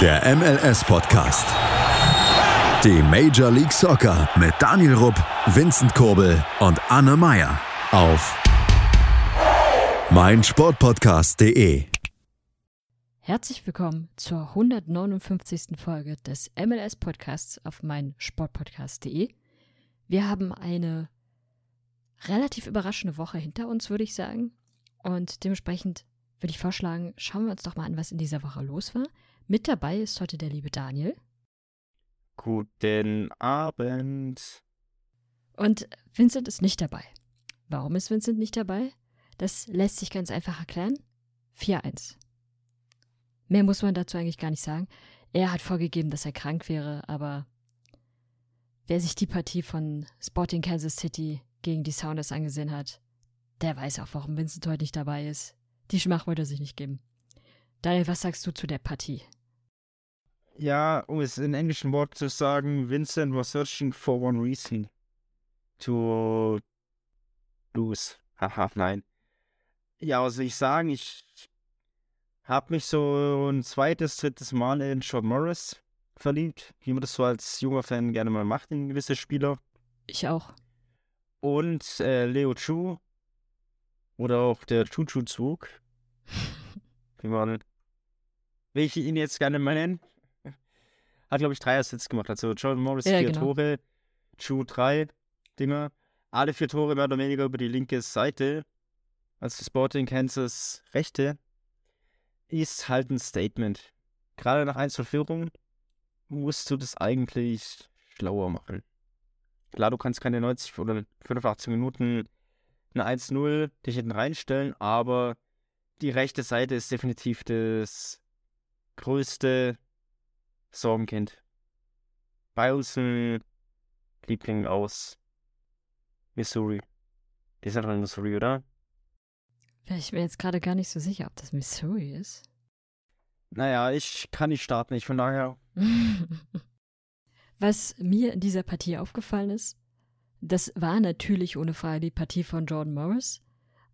Der MLS-Podcast. Die Major League Soccer mit Daniel Rupp, Vincent Kurbel und Anne Meyer auf meinsportpodcast.de. Herzlich willkommen zur 159. Folge des MLS-Podcasts auf meinsportpodcast.de. Wir haben eine relativ überraschende Woche hinter uns, würde ich sagen. Und dementsprechend würde ich vorschlagen, schauen wir uns doch mal an, was in dieser Woche los war. Mit dabei ist heute der liebe Daniel. Guten Abend. Und Vincent ist nicht dabei. Warum ist Vincent nicht dabei? Das lässt sich ganz einfach erklären. 4-1. Mehr muss man dazu eigentlich gar nicht sagen. Er hat vorgegeben, dass er krank wäre, aber wer sich die Partie von Sporting Kansas City gegen die Sounders angesehen hat, der weiß auch, warum Vincent heute nicht dabei ist. Die Schmach wollte er sich nicht geben. Daniel, was sagst du zu der Partie? Ja, um es in englischen Worten zu sagen, Vincent was searching for one reason. To lose. Haha, nein. Ja, was soll ich sagen? Ich habe mich so ein zweites, drittes Mal in Sean Morris verliebt, wie man das so als junger Fan gerne mal macht in gewisse Spieler. Ich auch. Und äh, Leo Chu oder auch der Chuchu-Zug. wie man will ich ihn jetzt gerne mal nennen. Hat, glaube ich, drei Assists gemacht. Also John Morris Ja, vier genau. Tore, Chu drei Dinger. Alle vier Tore mehr oder weniger über die linke Seite. Also Sporting Kansas rechte. Ist halt ein Statement. Gerade nach Einzelführung musst du das eigentlich schlauer machen. Klar, du kannst keine 90 oder 85 Minuten eine 1-0 dich hinten reinstellen, aber die rechte Seite ist definitiv das größte Sorgenkind. Bei uns ein Liebling aus Missouri. Die ist ja doch in Missouri, oder? Ich mir jetzt gerade gar nicht so sicher, ob das Missouri ist. Naja, ich kann nicht starten, ich von daher. Was mir in dieser Partie aufgefallen ist, das war natürlich ohne Frage die Partie von Jordan Morris,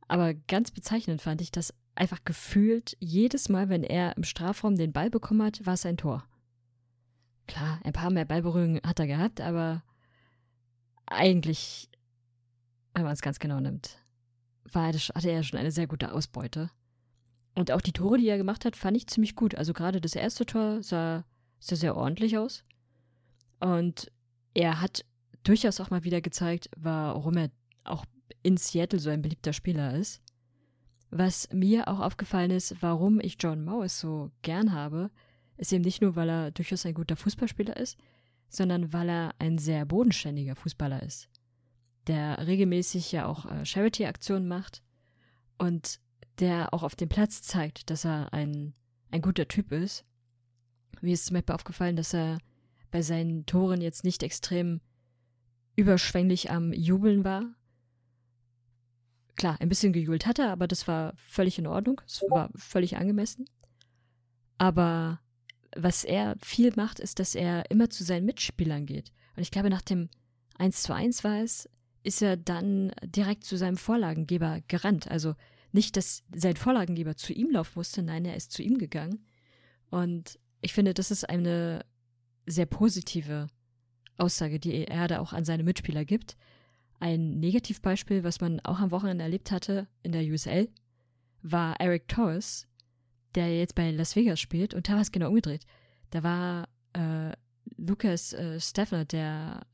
aber ganz bezeichnend fand ich, dass einfach gefühlt jedes Mal, wenn er im Strafraum den Ball bekommen hat, war es ein Tor. Klar, ein paar mehr Ballberührungen hat er gehabt, aber eigentlich, wenn man es ganz genau nimmt, war er, hatte er schon eine sehr gute Ausbeute. Und auch die Tore, die er gemacht hat, fand ich ziemlich gut. Also gerade das erste Tor sah, sah sehr ordentlich aus. Und er hat durchaus auch mal wieder gezeigt, warum er auch in Seattle so ein beliebter Spieler ist. Was mir auch aufgefallen ist, warum ich John Morris so gern habe, ist eben nicht nur, weil er durchaus ein guter Fußballspieler ist, sondern weil er ein sehr bodenständiger Fußballer ist, der regelmäßig ja auch äh, Charity-Aktionen macht und der auch auf dem Platz zeigt, dass er ein, ein guter Typ ist. Mir ist zum Beispiel aufgefallen, dass er bei seinen Toren jetzt nicht extrem überschwänglich am Jubeln war. Klar, ein bisschen gejubelt hat er, aber das war völlig in Ordnung. Es war völlig angemessen. Aber was er viel macht, ist, dass er immer zu seinen Mitspielern geht. Und ich glaube, nach dem 1 zu 1 war es, ist er dann direkt zu seinem Vorlagengeber gerannt. Also nicht, dass sein Vorlagengeber zu ihm laufen musste, nein, er ist zu ihm gegangen. Und ich finde, das ist eine sehr positive Aussage, die er da auch an seine Mitspieler gibt. Ein Negativbeispiel, was man auch am Wochenende erlebt hatte in der USL, war Eric Torres, der jetzt bei Las Vegas spielt. Und da war es genau umgedreht. Da war äh, Lucas äh, Steffner, der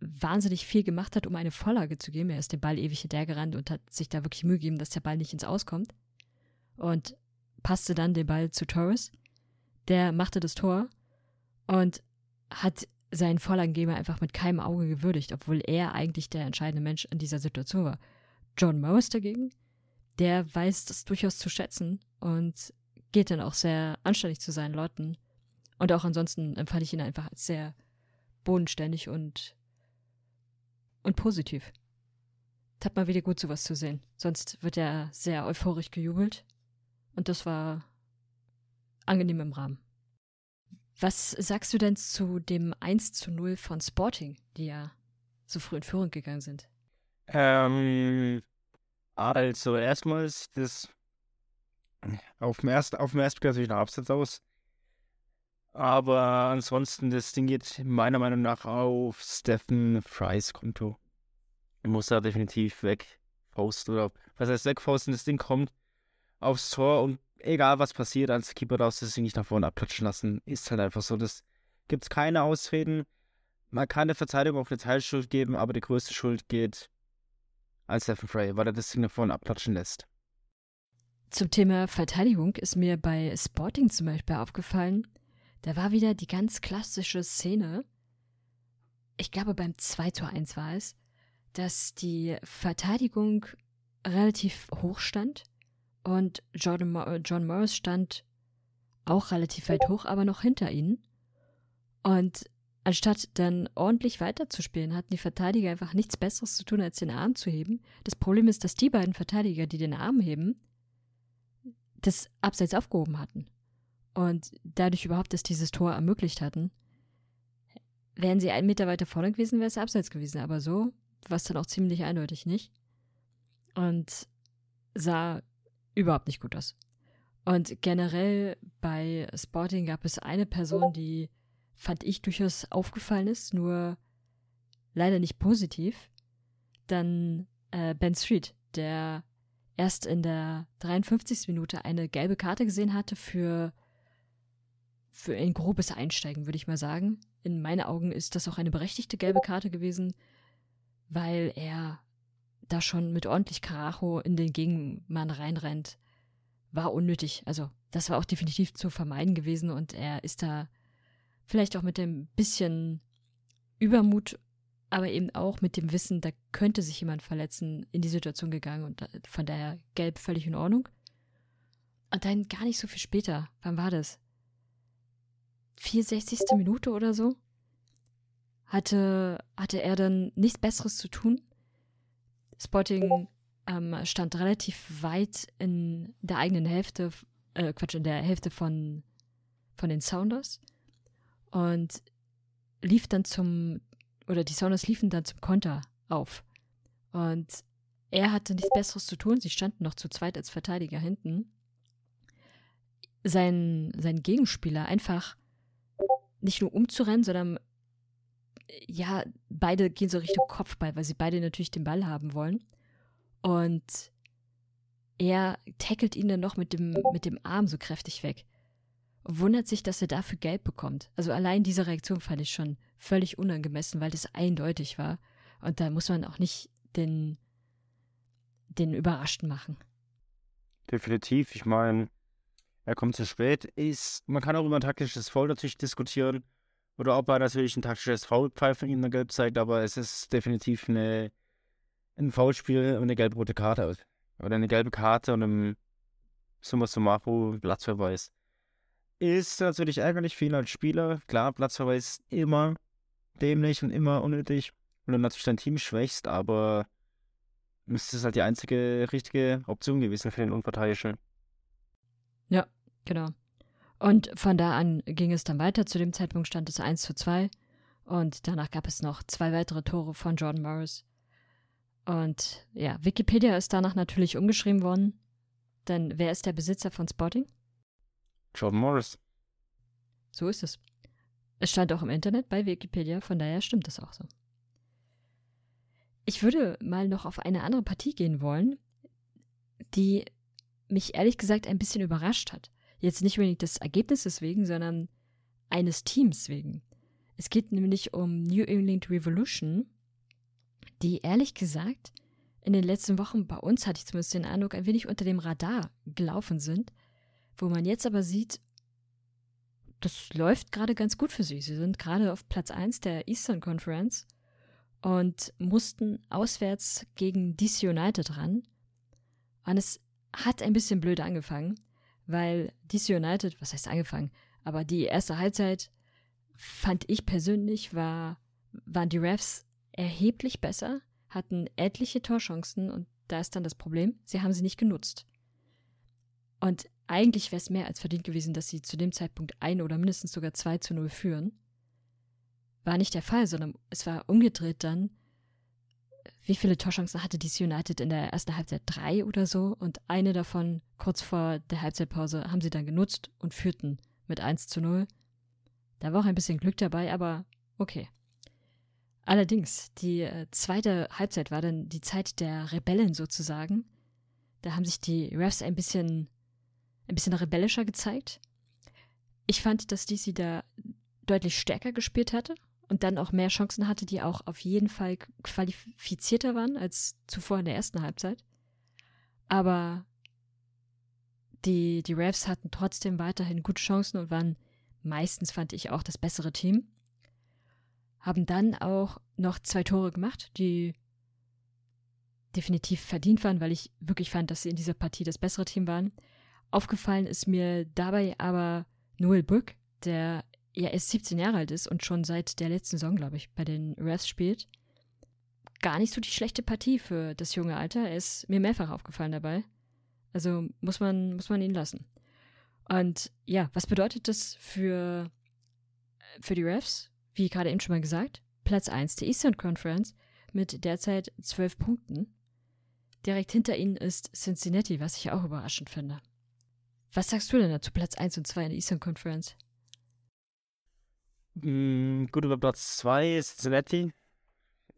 wahnsinnig viel gemacht hat, um eine Vorlage zu geben. Er ist den Ball ewig hinterhergerannt und hat sich da wirklich Mühe gegeben, dass der Ball nicht ins Auskommt. Und passte dann den Ball zu Torres. Der machte das Tor und hat seinen Vorlagengeber einfach mit keinem Auge gewürdigt, obwohl er eigentlich der entscheidende Mensch in dieser Situation war. John Morris dagegen, der weiß das durchaus zu schätzen und geht dann auch sehr anständig zu seinen Leuten. Und auch ansonsten empfand ich ihn einfach als sehr bodenständig und, und positiv. Tat mal wieder gut, sowas zu sehen. Sonst wird er sehr euphorisch gejubelt. Und das war angenehm im Rahmen. Was sagst du denn zu dem 1 zu 0 von Sporting, die ja so früh in Führung gegangen sind? Ähm, also erstmal sieht es auf dem ersten, auf dem ersten Blick natürlich nach Absatz aus. Aber ansonsten, das Ding geht meiner Meinung nach auf Stephen Frys Konto. Er muss da definitiv wegposten oder was heißt wegposten, das Ding kommt aufs Tor und egal was passiert, als Keeper darfst du das Ding nicht nach vorne abklatschen lassen. Ist halt einfach so. Das gibt keine Ausreden. Man kann der Verteidigung auch eine Teilschuld geben, aber die größte Schuld geht an Stephen Frey, weil er das Ding nach vorne abklatschen lässt. Zum Thema Verteidigung ist mir bei Sporting zum Beispiel aufgefallen, da war wieder die ganz klassische Szene. Ich glaube, beim 2 zu 1 war es, dass die Verteidigung relativ hoch stand und Jordan, John Morris stand auch relativ weit hoch, aber noch hinter ihnen. Und anstatt dann ordentlich weiterzuspielen, hatten die Verteidiger einfach nichts Besseres zu tun, als den Arm zu heben. Das Problem ist, dass die beiden Verteidiger, die den Arm heben, das Abseits aufgehoben hatten. Und dadurch überhaupt, dass dieses Tor ermöglicht hatten, wären sie einen Meter weiter vorne gewesen, wäre es Abseits gewesen. Aber so war es dann auch ziemlich eindeutig nicht. Und sah überhaupt nicht gut aus. Und generell bei Sporting gab es eine Person, die fand ich durchaus aufgefallen ist, nur leider nicht positiv. Dann äh, Ben Street, der erst in der 53. Minute eine gelbe Karte gesehen hatte für, für ein grobes Einsteigen, würde ich mal sagen. In meinen Augen ist das auch eine berechtigte gelbe Karte gewesen, weil er da schon mit ordentlich Karacho in den Gegenmann reinrennt. War unnötig. Also, das war auch definitiv zu vermeiden gewesen und er ist da vielleicht auch mit dem bisschen Übermut, aber eben auch mit dem Wissen, da könnte sich jemand verletzen, in die Situation gegangen und von daher gelb völlig in Ordnung. Und dann gar nicht so viel später, wann war das? 64. Minute oder so? Hatte, hatte er dann nichts Besseres zu tun. Sporting ähm, stand relativ weit in der eigenen Hälfte, äh, Quatsch, in der Hälfte von, von den Sounders und lief dann zum, oder die Sounders liefen dann zum Konter auf. Und er hatte nichts Besseres zu tun. Sie standen noch zu zweit als Verteidiger hinten. Sein, sein Gegenspieler einfach nicht nur umzurennen, sondern ja, beide gehen so Richtung Kopfball, weil sie beide natürlich den Ball haben wollen. Und er tackelt ihn dann noch mit dem, mit dem Arm so kräftig weg wundert sich, dass er dafür Geld bekommt. Also allein diese Reaktion fand ich schon völlig unangemessen, weil das eindeutig war. Und da muss man auch nicht den, den Überraschten machen. Definitiv. Ich meine, er kommt zu spät. Ist, man kann auch über ein taktisches Foul natürlich diskutieren. Oder ob er natürlich ein taktisches Foulpfeifen in der Gelb zeigt, aber es ist definitiv eine, ein Foulspiel und eine gelb-rote Karte. Oder eine gelbe Karte und im Summa summarum Platzverweis. Ist natürlich ärgerlich für ihn als Spieler. Klar, Platzverweis immer dämlich und immer unnötig, wenn du natürlich dein Team schwächst, aber es halt die einzige richtige Option gewesen für den Unparteiischen. Ja, genau. Und von da an ging es dann weiter. Zu dem Zeitpunkt stand es 1 zu 2. Und danach gab es noch zwei weitere Tore von Jordan Morris. Und ja, Wikipedia ist danach natürlich umgeschrieben worden. Denn wer ist der Besitzer von Spotting? Jordan Morris. So ist es. Es stand auch im Internet bei Wikipedia, von daher stimmt es auch so. Ich würde mal noch auf eine andere Partie gehen wollen, die mich ehrlich gesagt ein bisschen überrascht hat. Jetzt nicht unbedingt des Ergebnisses wegen, sondern eines Teams wegen. Es geht nämlich um New England Revolution, die ehrlich gesagt in den letzten Wochen bei uns, hatte ich zumindest den Eindruck, ein wenig unter dem Radar gelaufen sind wo man jetzt aber sieht, das läuft gerade ganz gut für sie. Sie sind gerade auf Platz 1 der Eastern Conference und mussten auswärts gegen DC United ran. Und es hat ein bisschen blöd angefangen, weil DC United, was heißt angefangen, aber die erste Halbzeit fand ich persönlich war, waren die Refs erheblich besser, hatten etliche Torchancen und da ist dann das Problem, sie haben sie nicht genutzt. Und eigentlich wäre es mehr als verdient gewesen, dass sie zu dem Zeitpunkt ein oder mindestens sogar 2 zu 0 führen. War nicht der Fall, sondern es war umgedreht dann. Wie viele Torchancen hatte DC United in der ersten Halbzeit? Drei oder so. Und eine davon, kurz vor der Halbzeitpause, haben sie dann genutzt und führten mit 1 zu 0. Da war auch ein bisschen Glück dabei, aber okay. Allerdings, die äh, zweite Halbzeit war dann die Zeit der Rebellen sozusagen. Da haben sich die Refs ein bisschen, ein bisschen rebellischer gezeigt. Ich fand, dass DC da deutlich stärker gespielt hatte und dann auch mehr Chancen hatte, die auch auf jeden Fall qualifizierter waren als zuvor in der ersten Halbzeit. Aber die, die Refs hatten trotzdem weiterhin gute Chancen und waren meistens, fand ich, auch das bessere Team. Haben dann auch noch zwei Tore gemacht, die definitiv verdient waren, weil ich wirklich fand, dass sie in dieser Partie das bessere Team waren. Aufgefallen ist mir dabei aber Noel Brück, der ja erst 17 Jahre alt ist und schon seit der letzten Saison, glaube ich, bei den Refs spielt. Gar nicht so die schlechte Partie für das junge Alter. Er ist mir mehrfach aufgefallen dabei. Also muss man, muss man ihn lassen. Und ja, was bedeutet das für, für die Refs? Wie gerade eben schon mal gesagt, Platz 1 der Eastern Conference mit derzeit 12 Punkten. Direkt hinter ihnen ist Cincinnati, was ich auch überraschend finde. Was sagst du denn dazu Platz 1 und 2 in der Eastern Conference? Mm, gut, über Platz 2 ist Cincinnati.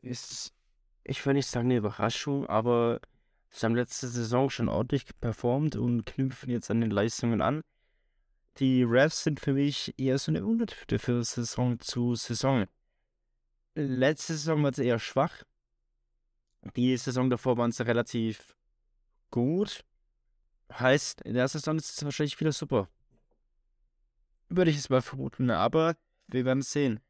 Ist, ich will nicht sagen eine Überraschung, aber sie haben letzte Saison schon ordentlich performt und knüpfen jetzt an den Leistungen an. Die Refs sind für mich eher so eine Untertüte für Saison zu Saison. Letzte Saison war sie eher schwach. Die Saison davor waren sie relativ gut. Heißt, in der Saison ist es wahrscheinlich wieder super. Würde ich es mal vermuten, aber wir werden es sehen.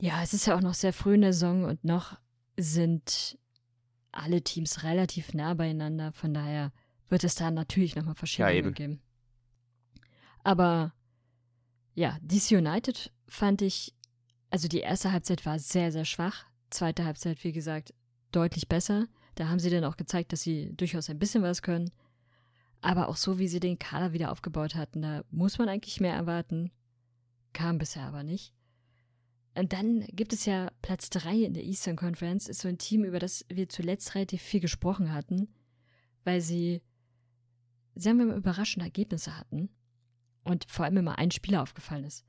Ja, es ist ja auch noch sehr früh in der Saison und noch sind alle Teams relativ nah beieinander. Von daher wird es da natürlich nochmal Verschiebungen ja, geben. Aber ja, DC United fand ich, also die erste Halbzeit war sehr, sehr schwach. Zweite Halbzeit, wie gesagt, deutlich besser. Da haben sie dann auch gezeigt, dass sie durchaus ein bisschen was können. Aber auch so, wie sie den Kader wieder aufgebaut hatten, da muss man eigentlich mehr erwarten. Kam bisher aber nicht. Und dann gibt es ja Platz 3 in der Eastern Conference, ist so ein Team, über das wir zuletzt relativ viel gesprochen hatten, weil sie, sagen wir mal, überraschende Ergebnisse hatten und vor allem immer ein Spieler aufgefallen ist.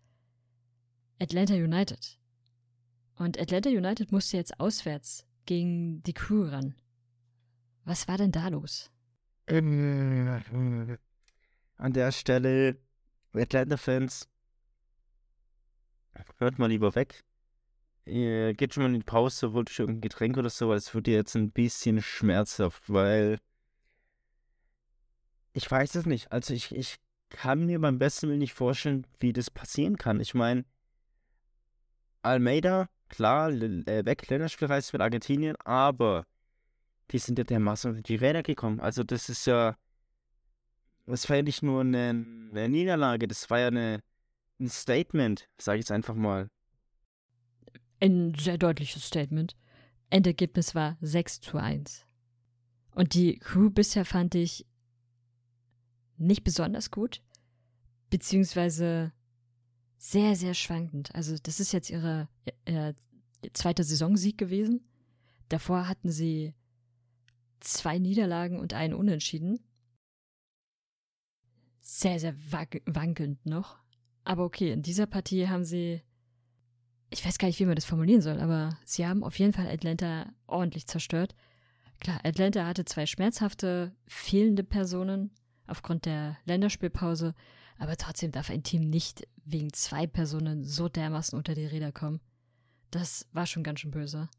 Atlanta United. Und Atlanta United musste jetzt auswärts gegen die Crew ran. Was war denn da los? An der Stelle, Atlanta-Fans, hört mal lieber weg. Ihr geht schon mal in die Pause, wollt euch irgendein Getränk oder so, weil es wird dir jetzt ein bisschen schmerzhaft, weil ich weiß es nicht. Also ich, ich kann mir beim besten Willen nicht vorstellen, wie das passieren kann. Ich meine, Almeida, klar, äh, weg, Länderspielreise mit Argentinien, aber die sind ja dermaßen unter die Räder gekommen. Also das ist ja, das war ja nicht nur eine, eine Niederlage, das war ja eine, ein Statement, sage ich jetzt einfach mal. Ein sehr deutliches Statement. Endergebnis war 6 zu 1. Und die Crew bisher fand ich nicht besonders gut, beziehungsweise sehr, sehr schwankend. Also das ist jetzt ihre äh, zweite Saisonsieg gewesen. Davor hatten sie zwei Niederlagen und einen Unentschieden. Sehr, sehr wankelnd noch. Aber okay, in dieser Partie haben sie, ich weiß gar nicht, wie man das formulieren soll, aber sie haben auf jeden Fall Atlanta ordentlich zerstört. Klar, Atlanta hatte zwei schmerzhafte, fehlende Personen aufgrund der Länderspielpause, aber trotzdem darf ein Team nicht wegen zwei Personen so dermaßen unter die Räder kommen. Das war schon ganz schön böse.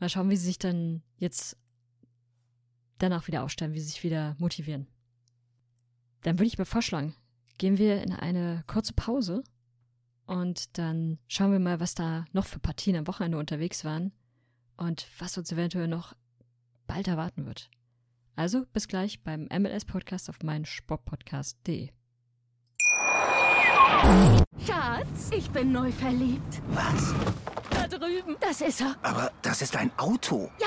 Mal schauen, wie sie sich dann jetzt danach wieder aufstellen, wie sie sich wieder motivieren. Dann würde ich mal vorschlagen, gehen wir in eine kurze Pause und dann schauen wir mal, was da noch für Partien am Wochenende unterwegs waren und was uns eventuell noch bald erwarten wird. Also bis gleich beim MLS-Podcast auf meinen Sportpodcast.de. Schatz, ich bin neu verliebt. Was? Da drüben. Das ist er. Aber das ist ein Auto. Ja,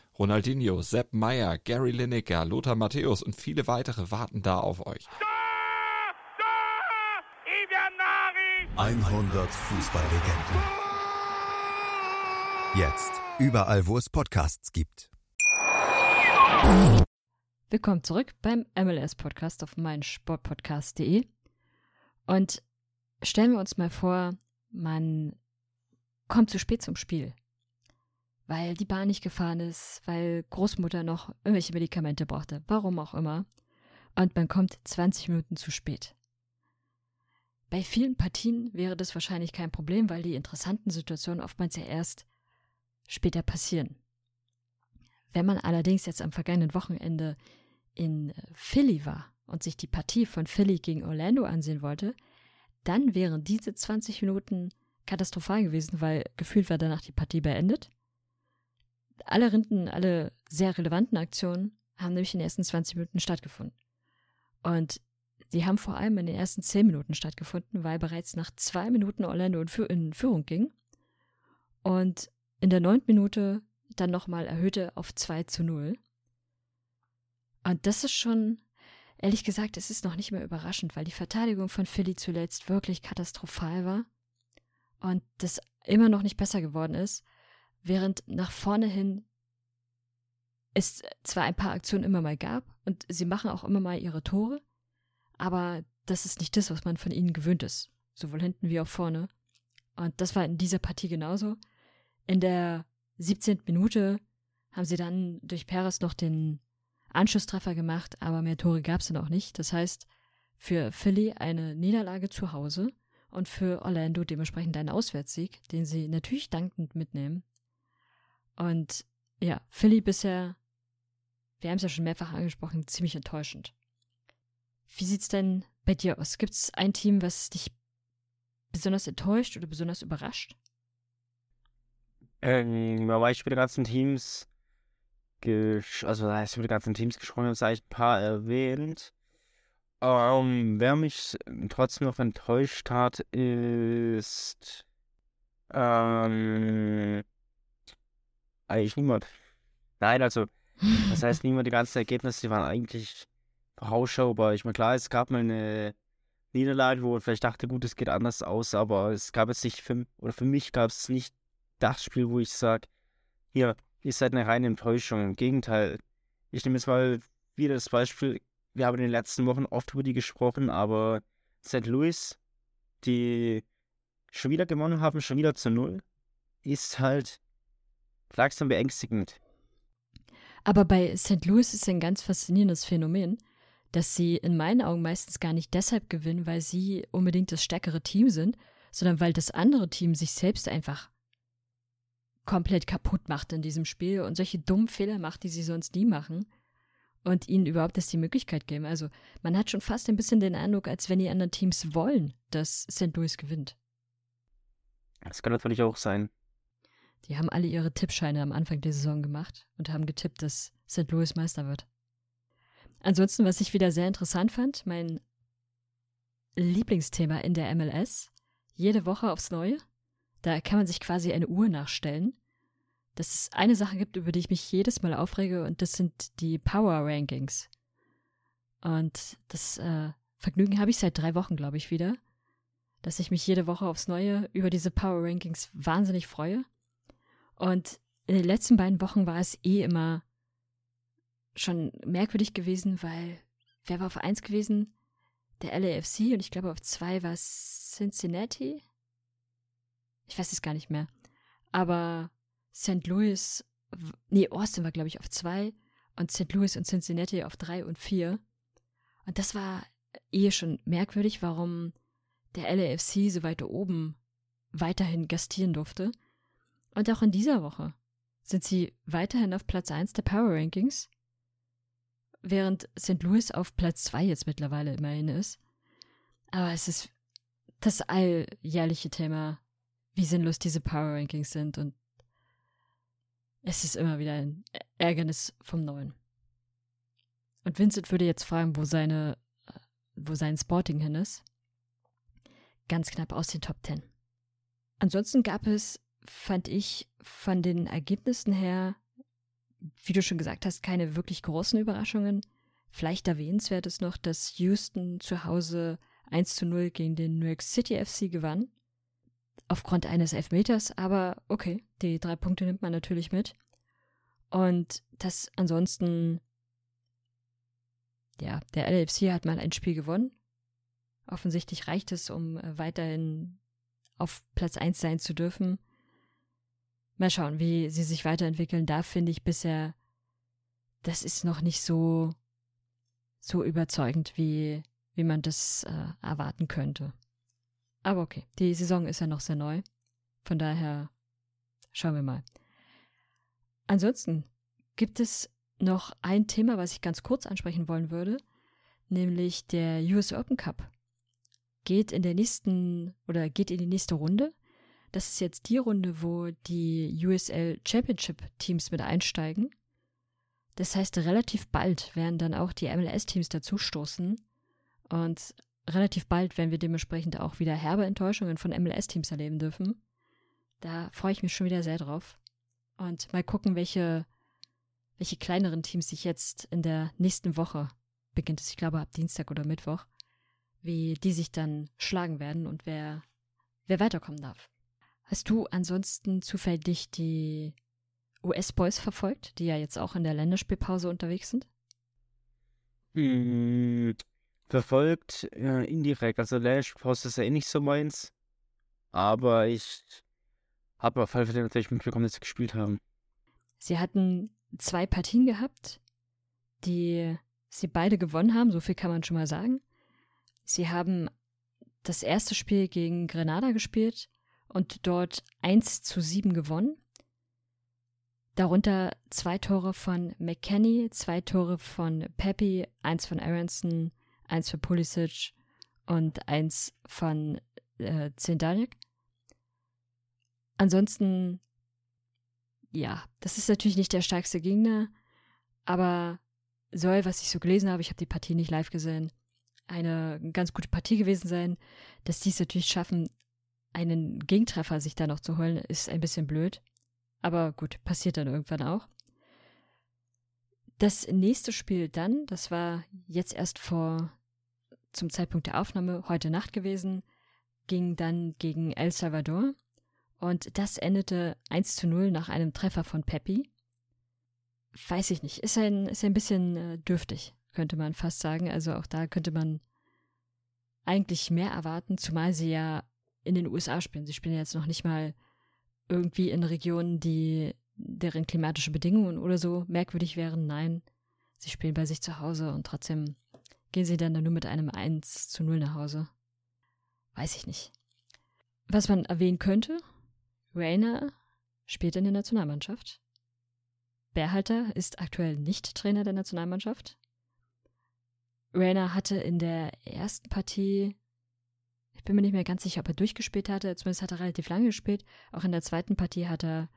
Ronaldinho, Sepp Meyer, Gary Lineker, Lothar Matthäus und viele weitere warten da auf euch. 100 Fußballlegenden. Jetzt überall, wo es Podcasts gibt. Willkommen zurück beim MLS Podcast auf meinsportpodcast.de. Und stellen wir uns mal vor, man kommt zu spät zum Spiel, weil die Bahn nicht gefahren ist, weil Großmutter noch irgendwelche Medikamente brauchte, warum auch immer. Und man kommt 20 Minuten zu spät. Bei vielen Partien wäre das wahrscheinlich kein Problem, weil die interessanten Situationen oftmals ja erst später passieren. Wenn man allerdings jetzt am vergangenen Wochenende in Philly war und sich die Partie von Philly gegen Orlando ansehen wollte, dann wären diese 20 Minuten katastrophal gewesen, weil gefühlt war danach die Partie beendet. Alle Rinden, alle sehr relevanten Aktionen haben nämlich in den ersten 20 Minuten stattgefunden. Und sie haben vor allem in den ersten 10 Minuten stattgefunden, weil bereits nach zwei Minuten Orlando in Führung ging und in der neunten Minute dann nochmal erhöhte auf 2 zu 0. Und das ist schon Ehrlich gesagt, es ist noch nicht mehr überraschend, weil die Verteidigung von Philly zuletzt wirklich katastrophal war und das immer noch nicht besser geworden ist, während nach vorne hin es zwar ein paar Aktionen immer mal gab und sie machen auch immer mal ihre Tore, aber das ist nicht das, was man von ihnen gewöhnt ist, sowohl hinten wie auch vorne. Und das war in dieser Partie genauso. In der 17. Minute haben sie dann durch Perez noch den Anschlusstreffer gemacht, aber mehr Tore gab es dann auch nicht. Das heißt, für Philly eine Niederlage zu Hause und für Orlando dementsprechend ein Auswärtssieg, den sie natürlich dankend mitnehmen. Und ja, Philly bisher, wir haben es ja schon mehrfach angesprochen, ziemlich enttäuschend. Wie sieht's denn bei dir aus? Gibt es ein Team, was dich besonders enttäuscht oder besonders überrascht? Ähm, bei den ganzen Teams also da ist über die ganzen Teams gesprochen, habe ich ein paar erwähnt. Ähm, wer mich trotzdem noch enttäuscht hat, ist ähm, eigentlich niemand. Nein, also, das heißt niemand, die ganzen Ergebnisse, die waren eigentlich vorausschaubar. Ich meine, klar, es gab mal eine Niederlage, wo man vielleicht dachte, gut, es geht anders aus, aber es gab jetzt nicht für, oder für mich gab es nicht das Spiel, wo ich sage, hier, ihr seid eine reine Enttäuschung. Im Gegenteil, ich nehme jetzt mal wieder das Beispiel, wir haben in den letzten Wochen oft über die gesprochen, aber St. Louis, die schon wieder gewonnen haben, schon wieder zu null, ist halt langsam beängstigend. Aber bei St. Louis ist ein ganz faszinierendes Phänomen, dass sie in meinen Augen meistens gar nicht deshalb gewinnen, weil sie unbedingt das stärkere Team sind, sondern weil das andere Team sich selbst einfach komplett kaputt macht in diesem Spiel und solche dummen Fehler macht, die sie sonst nie machen und ihnen überhaupt das die Möglichkeit geben. Also man hat schon fast ein bisschen den Eindruck, als wenn die anderen Teams wollen, dass St. Louis gewinnt. Das kann natürlich auch sein. Die haben alle ihre Tippscheine am Anfang der Saison gemacht und haben getippt, dass St. Louis Meister wird. Ansonsten, was ich wieder sehr interessant fand, mein Lieblingsthema in der MLS, jede Woche aufs Neue, da kann man sich quasi eine Uhr nachstellen. Dass es eine Sache gibt, über die ich mich jedes Mal aufrege, und das sind die Power Rankings. Und das äh, Vergnügen habe ich seit drei Wochen, glaube ich, wieder. Dass ich mich jede Woche aufs Neue über diese Power Rankings wahnsinnig freue. Und in den letzten beiden Wochen war es eh immer schon merkwürdig gewesen, weil wer war auf eins gewesen? Der LAFC und ich glaube auf zwei war es Cincinnati. Ich weiß es gar nicht mehr. Aber St. Louis, nee, Austin war, glaube ich, auf zwei und St. Louis und Cincinnati auf drei und vier. Und das war eh schon merkwürdig, warum der LAFC so weit oben weiterhin gastieren durfte. Und auch in dieser Woche sind sie weiterhin auf Platz 1 der Power Rankings, während St. Louis auf Platz 2 jetzt mittlerweile immerhin ist. Aber es ist das alljährliche Thema wie sinnlos diese Power Rankings sind und es ist immer wieder ein Ärgernis vom Neuen. Und Vincent würde jetzt fragen, wo seine, wo sein Sporting hin ist. Ganz knapp aus den Top Ten. Ansonsten gab es, fand ich, von den Ergebnissen her, wie du schon gesagt hast, keine wirklich großen Überraschungen. Vielleicht erwähnenswert ist noch, dass Houston zu Hause 1 zu 0 gegen den New York City FC gewann. Aufgrund eines Elfmeters, aber okay, die drei Punkte nimmt man natürlich mit. Und das ansonsten, ja, der LFC hat mal ein Spiel gewonnen. Offensichtlich reicht es, um äh, weiterhin auf Platz 1 sein zu dürfen. Mal schauen, wie sie sich weiterentwickeln. Da finde ich bisher, das ist noch nicht so, so überzeugend, wie, wie man das äh, erwarten könnte. Aber okay, die Saison ist ja noch sehr neu. Von daher schauen wir mal. Ansonsten gibt es noch ein Thema, was ich ganz kurz ansprechen wollen würde, nämlich der US Open Cup. Geht in der nächsten oder geht in die nächste Runde. Das ist jetzt die Runde, wo die USL Championship Teams mit einsteigen. Das heißt, relativ bald werden dann auch die MLS-Teams dazustoßen. Und relativ bald werden wir dementsprechend auch wieder herbe Enttäuschungen von MLS-Teams erleben dürfen. Da freue ich mich schon wieder sehr drauf. Und mal gucken, welche, welche kleineren Teams sich jetzt in der nächsten Woche beginnt es, ich glaube ab Dienstag oder Mittwoch, wie die sich dann schlagen werden und wer, wer weiterkommen darf. Hast du ansonsten zufällig die US-Boys verfolgt, die ja jetzt auch in der Länderspielpause unterwegs sind? Hm, verfolgt äh, indirekt. Also Länderspielpause ist ja eh nicht so meins. Aber ich habe auf jeden Fall natürlich mitbekommen, dass sie gespielt haben. Sie hatten zwei Partien gehabt, die sie beide gewonnen haben, so viel kann man schon mal sagen. Sie haben das erste Spiel gegen Grenada gespielt und dort 1 zu 7 gewonnen. Darunter zwei Tore von McKenny, zwei Tore von Pepe, eins von Aronson, eins für Pulisic und eins von äh, Zendarik. Ansonsten, ja, das ist natürlich nicht der stärkste Gegner, aber soll, was ich so gelesen habe, ich habe die Partie nicht live gesehen, eine ganz gute Partie gewesen sein. Dass die es natürlich schaffen, einen Gegentreffer sich da noch zu holen, ist ein bisschen blöd. Aber gut, passiert dann irgendwann auch. Das nächste Spiel dann, das war jetzt erst vor zum Zeitpunkt der Aufnahme heute Nacht gewesen, ging dann gegen El Salvador. Und das endete 1 zu 0 nach einem Treffer von Peppi. Weiß ich nicht. Ist ein, ist ein bisschen äh, dürftig, könnte man fast sagen. Also auch da könnte man eigentlich mehr erwarten, zumal sie ja in den USA spielen. Sie spielen jetzt noch nicht mal irgendwie in Regionen, die deren klimatische Bedingungen oder so merkwürdig wären. Nein, sie spielen bei sich zu Hause und trotzdem gehen sie dann, nur mit einem 1 zu 0 nach Hause. Weiß ich nicht. Was man erwähnen könnte, Rainer spielt in der Nationalmannschaft. Berhalter ist aktuell nicht Trainer der Nationalmannschaft. Rainer hatte in der ersten Partie, ich bin mir nicht mehr ganz sicher, ob er durchgespielt hatte, zumindest hat er relativ lange gespielt. Auch in der zweiten Partie hat er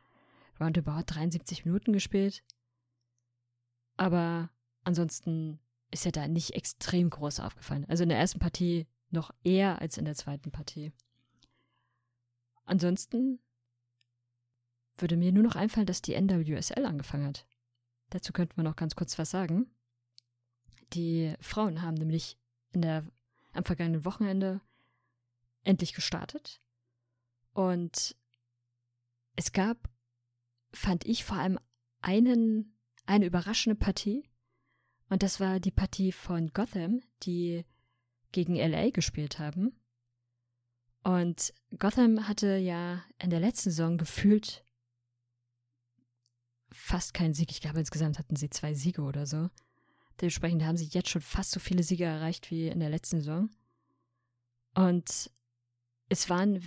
roundabout 73 Minuten gespielt. Aber ansonsten ist er da nicht extrem groß aufgefallen. Also in der ersten Partie noch eher als in der zweiten Partie. Ansonsten würde mir nur noch einfallen, dass die NWSL angefangen hat. Dazu könnten wir noch ganz kurz was sagen. Die Frauen haben nämlich in der, am vergangenen Wochenende endlich gestartet. Und es gab, fand ich, vor allem einen, eine überraschende Partie. Und das war die Partie von Gotham, die gegen LA gespielt haben. Und Gotham hatte ja in der letzten Saison gefühlt fast keinen Sieg. Ich glaube, insgesamt hatten sie zwei Siege oder so. Dementsprechend haben sie jetzt schon fast so viele Siege erreicht wie in der letzten Saison. Und es waren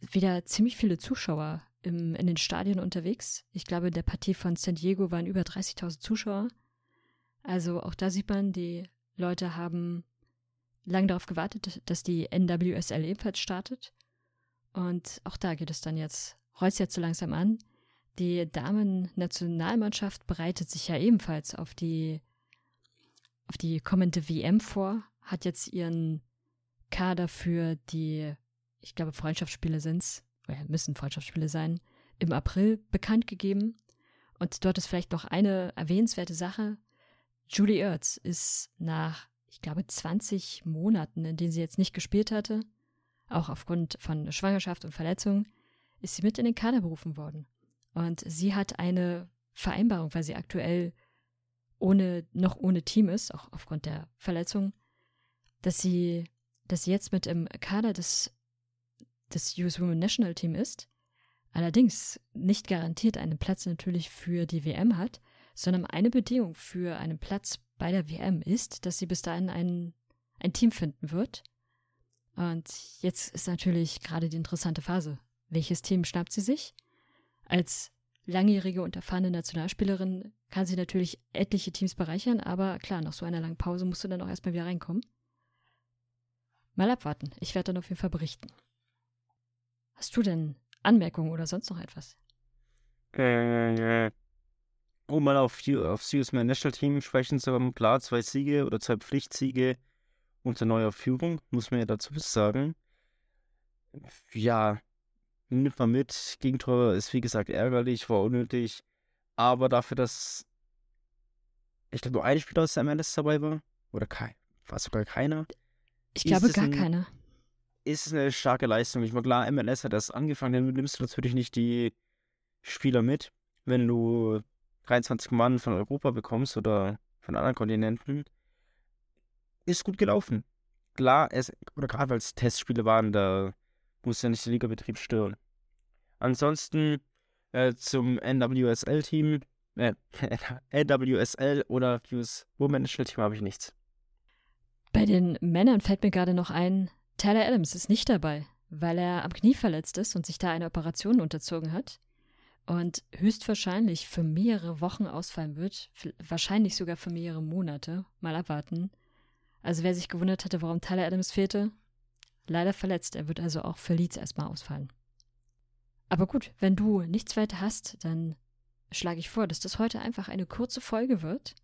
wieder ziemlich viele Zuschauer im, in den Stadien unterwegs. Ich glaube, in der Partie von San Diego waren über 30.000 Zuschauer. Also auch da sieht man, die Leute haben lange darauf gewartet, dass die NWSL ebenfalls startet. Und auch da geht es dann jetzt, rollt jetzt so langsam an. Die Damen-Nationalmannschaft bereitet sich ja ebenfalls auf die, auf die kommende WM vor, hat jetzt ihren Kader für die, ich glaube, Freundschaftsspiele sind's, oder müssen Freundschaftsspiele sein, im April bekannt gegeben. Und dort ist vielleicht noch eine erwähnenswerte Sache. Julie Ertz ist nach, ich glaube, 20 Monaten, in denen sie jetzt nicht gespielt hatte, auch aufgrund von Schwangerschaft und Verletzung, ist sie mit in den Kader berufen worden. Und sie hat eine Vereinbarung, weil sie aktuell ohne, noch ohne Team ist, auch aufgrund der Verletzung, dass sie, dass sie jetzt mit im Kader des, des US Women National Team ist, allerdings nicht garantiert einen Platz natürlich für die WM hat, sondern eine Bedingung für einen Platz bei der WM ist, dass sie bis dahin ein, ein Team finden wird. Und jetzt ist natürlich gerade die interessante Phase. Welches Team schnappt sie sich? Als langjährige und erfahrene Nationalspielerin kann sie natürlich etliche Teams bereichern, aber klar, nach so einer langen Pause musst du dann auch erstmal wieder reinkommen. Mal abwarten. Ich werde dann auf jeden Fall berichten. Hast du denn Anmerkungen oder sonst noch etwas? Äh, um mal auf, aufs US National Team sprechen zu haben, klar, zwei Siege oder zwei Pflichtsiege unter neuer Führung, muss man ja dazu sagen. Ja, nimmt man mit. Gegentor ist wie gesagt ärgerlich, war unnötig. Aber dafür, dass ich glaube nur ein Spieler aus der MLS dabei war, oder kein, war sogar keiner. Ich glaube gar ein, keiner. Ist eine starke Leistung. Ich meine, klar, MLS hat erst angefangen, dann nimmst du natürlich nicht die Spieler mit, wenn du 23 Mann von Europa bekommst oder von anderen Kontinenten. Ist gut gelaufen. Klar, es, oder gerade weil es Testspiele waren, da muss ja nicht der Ligabetrieb stören. Ansonsten äh, zum NWSL-Team, äh, NWSL oder US Women National Team habe ich nichts. Bei den Männern fällt mir gerade noch ein, Tyler Adams ist nicht dabei, weil er am Knie verletzt ist und sich da eine Operation unterzogen hat und höchstwahrscheinlich für mehrere Wochen ausfallen wird, wahrscheinlich sogar für mehrere Monate. Mal abwarten. Also wer sich gewundert hatte, warum Tyler Adams fehlte, leider verletzt. Er wird also auch für Leeds erstmal ausfallen. Aber gut, wenn du nichts weiter hast, dann schlage ich vor, dass das heute einfach eine kurze Folge wird,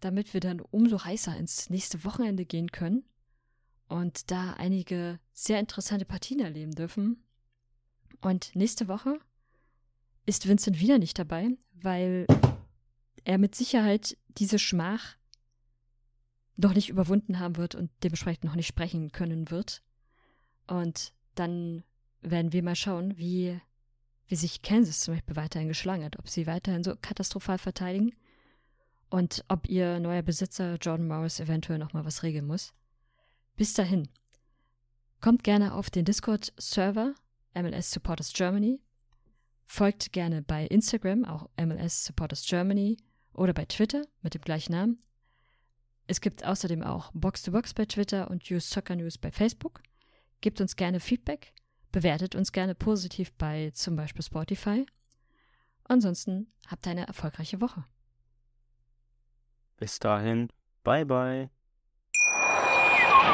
damit wir dann umso heißer ins nächste Wochenende gehen können und da einige sehr interessante Partien erleben dürfen. Und nächste Woche ist Vincent wieder nicht dabei, weil er mit Sicherheit diese Schmach noch nicht überwunden haben wird und dementsprechend noch nicht sprechen können wird. Und dann werden wir mal schauen, wie, wie sich Kansas zum Beispiel weiterhin geschlagen hat, ob sie weiterhin so katastrophal verteidigen und ob ihr neuer Besitzer Jordan Morris eventuell nochmal was regeln muss. Bis dahin, kommt gerne auf den Discord-Server MLS Supporters Germany Folgt gerne bei Instagram, auch MLS Supporters Germany, oder bei Twitter mit dem gleichen Namen. Es gibt außerdem auch Box to Box bei Twitter und Use Soccer News bei Facebook. Gebt uns gerne Feedback, bewertet uns gerne positiv bei zum Beispiel Spotify. Ansonsten habt eine erfolgreiche Woche. Bis dahin, bye bye.